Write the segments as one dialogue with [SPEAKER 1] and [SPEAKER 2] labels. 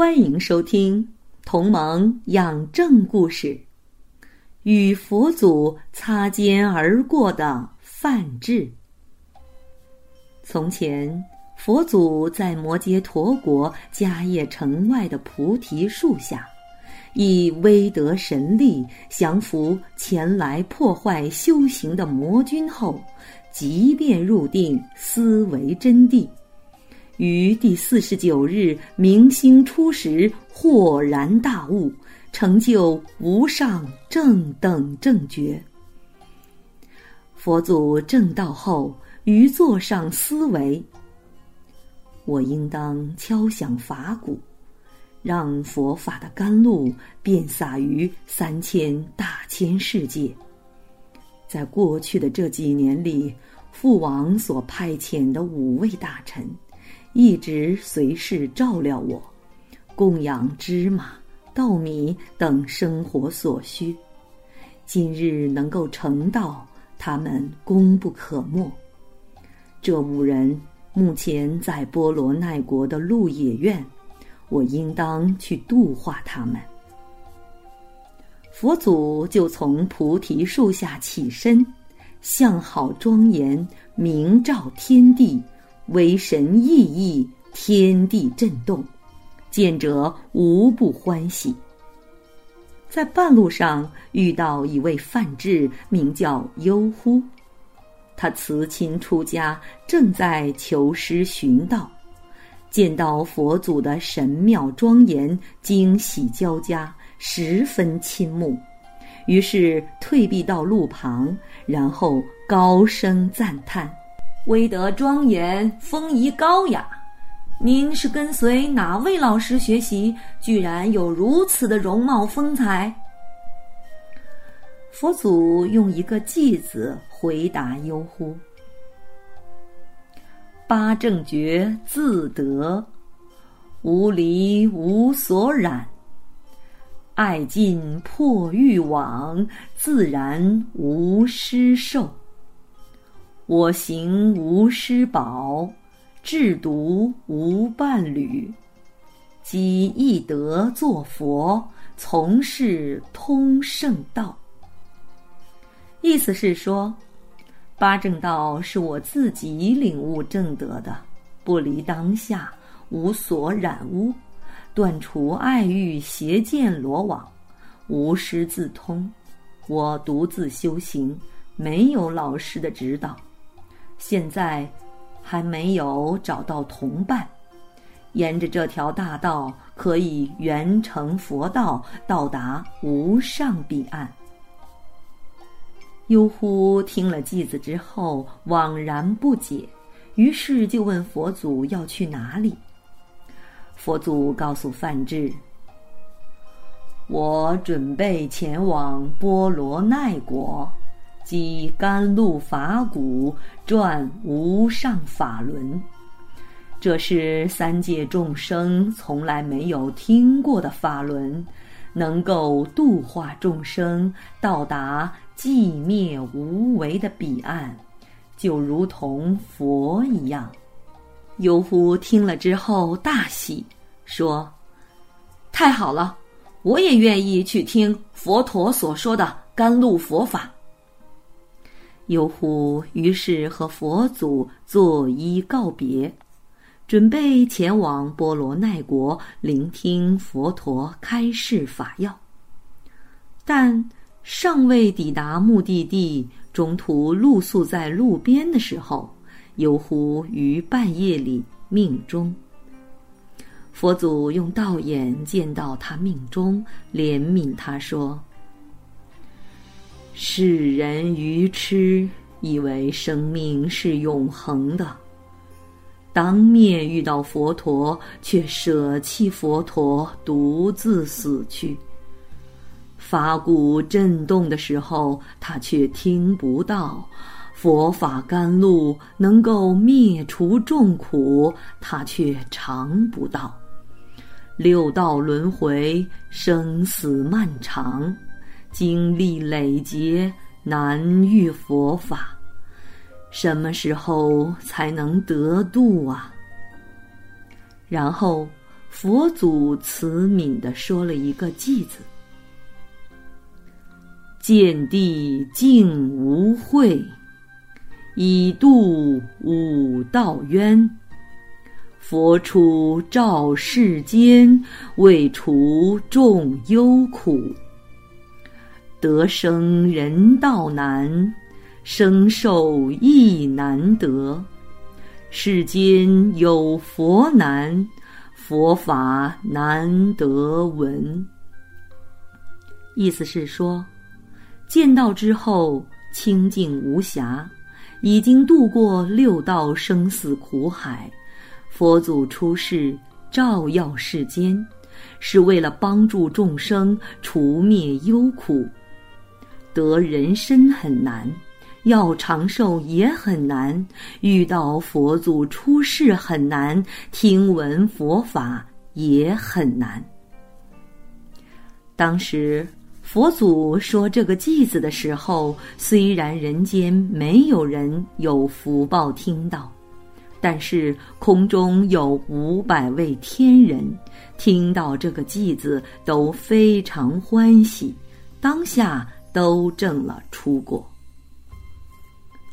[SPEAKER 1] 欢迎收听《同盟养正故事》，与佛祖擦肩而过的范志。从前，佛祖在摩羯陀国迦叶城外的菩提树下，以威德神力降服前来破坏修行的魔君后，即便入定思维真谛。于第四十九日明星初时，豁然大悟，成就无上正等正觉。佛祖正道后，于座上思维：我应当敲响法鼓，让佛法的甘露遍洒于三千大千世界。在过去的这几年里，父王所派遣的五位大臣。一直随侍照料我，供养芝麻、稻米等生活所需。今日能够成道，他们功不可没。这五人目前在波罗奈国的鹿野苑，我应当去度化他们。佛祖就从菩提树下起身，相好庄严，明照天地。为神意义，天地震动，见者无不欢喜。在半路上遇到一位范志，名叫优忽。他辞亲出家，正在求师寻道，见到佛祖的神妙庄严，惊喜交加，十分倾慕，于是退避到路旁，然后高声赞叹。威德庄严，风仪高雅。您是跟随哪位老师学习？居然有如此的容貌风采。佛祖用一个“偈”字回答悠忽：“八正觉自得，无离无所染，爱尽破欲网，自然无失受。”我行无师宝，制毒无伴侣，积易德作佛，从事通圣道。意思是说，八正道是我自己领悟正德的，不离当下，无所染污，断除爱欲邪见罗网，无师自通。我独自修行，没有老师的指导。现在还没有找到同伴，沿着这条大道可以圆成佛道，到达无上彼岸。悠忽听了偈子之后，惘然不解，于是就问佛祖要去哪里。佛祖告诉范志：“我准备前往波罗奈国。”即甘露法鼓转无上法轮，这是三界众生从来没有听过的法轮，能够度化众生，到达寂灭无为的彼岸，就如同佛一样。游夫听了之后大喜，说：“太好了，我也愿意去听佛陀所说的甘露佛法。”游虎于是和佛祖作揖告别，准备前往波罗奈国聆听佛陀开示法要。但尚未抵达目的地，中途露宿在路边的时候，游虎于半夜里命中。佛祖用道眼见到他命中，怜悯他说。世人愚痴，以为生命是永恒的。当面遇到佛陀，却舍弃佛陀，独自死去。法鼓震动的时候，他却听不到；佛法甘露能够灭除众苦，他却尝不到。六道轮回，生死漫长，经历累劫，难遇佛法。什么时候才能得度啊？然后佛祖慈悯地说了一个“偈”子：“见地净无秽，以度五道冤。佛出照世间，为除众忧苦。得生人道难。”生受亦难得，世间有佛难，佛法难得闻。意思是说，见到之后清净无瑕，已经度过六道生死苦海。佛祖出世照耀世间，是为了帮助众生除灭忧苦。得人身很难。要长寿也很难，遇到佛祖出世很难，听闻佛法也很难。当时佛祖说这个偈子的时候，虽然人间没有人有福报听到，但是空中有五百位天人听到这个偈子都非常欢喜，当下都证了出国。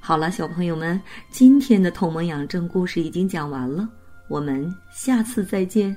[SPEAKER 1] 好了，小朋友们，今天的《同盟养正》故事已经讲完了，我们下次再见。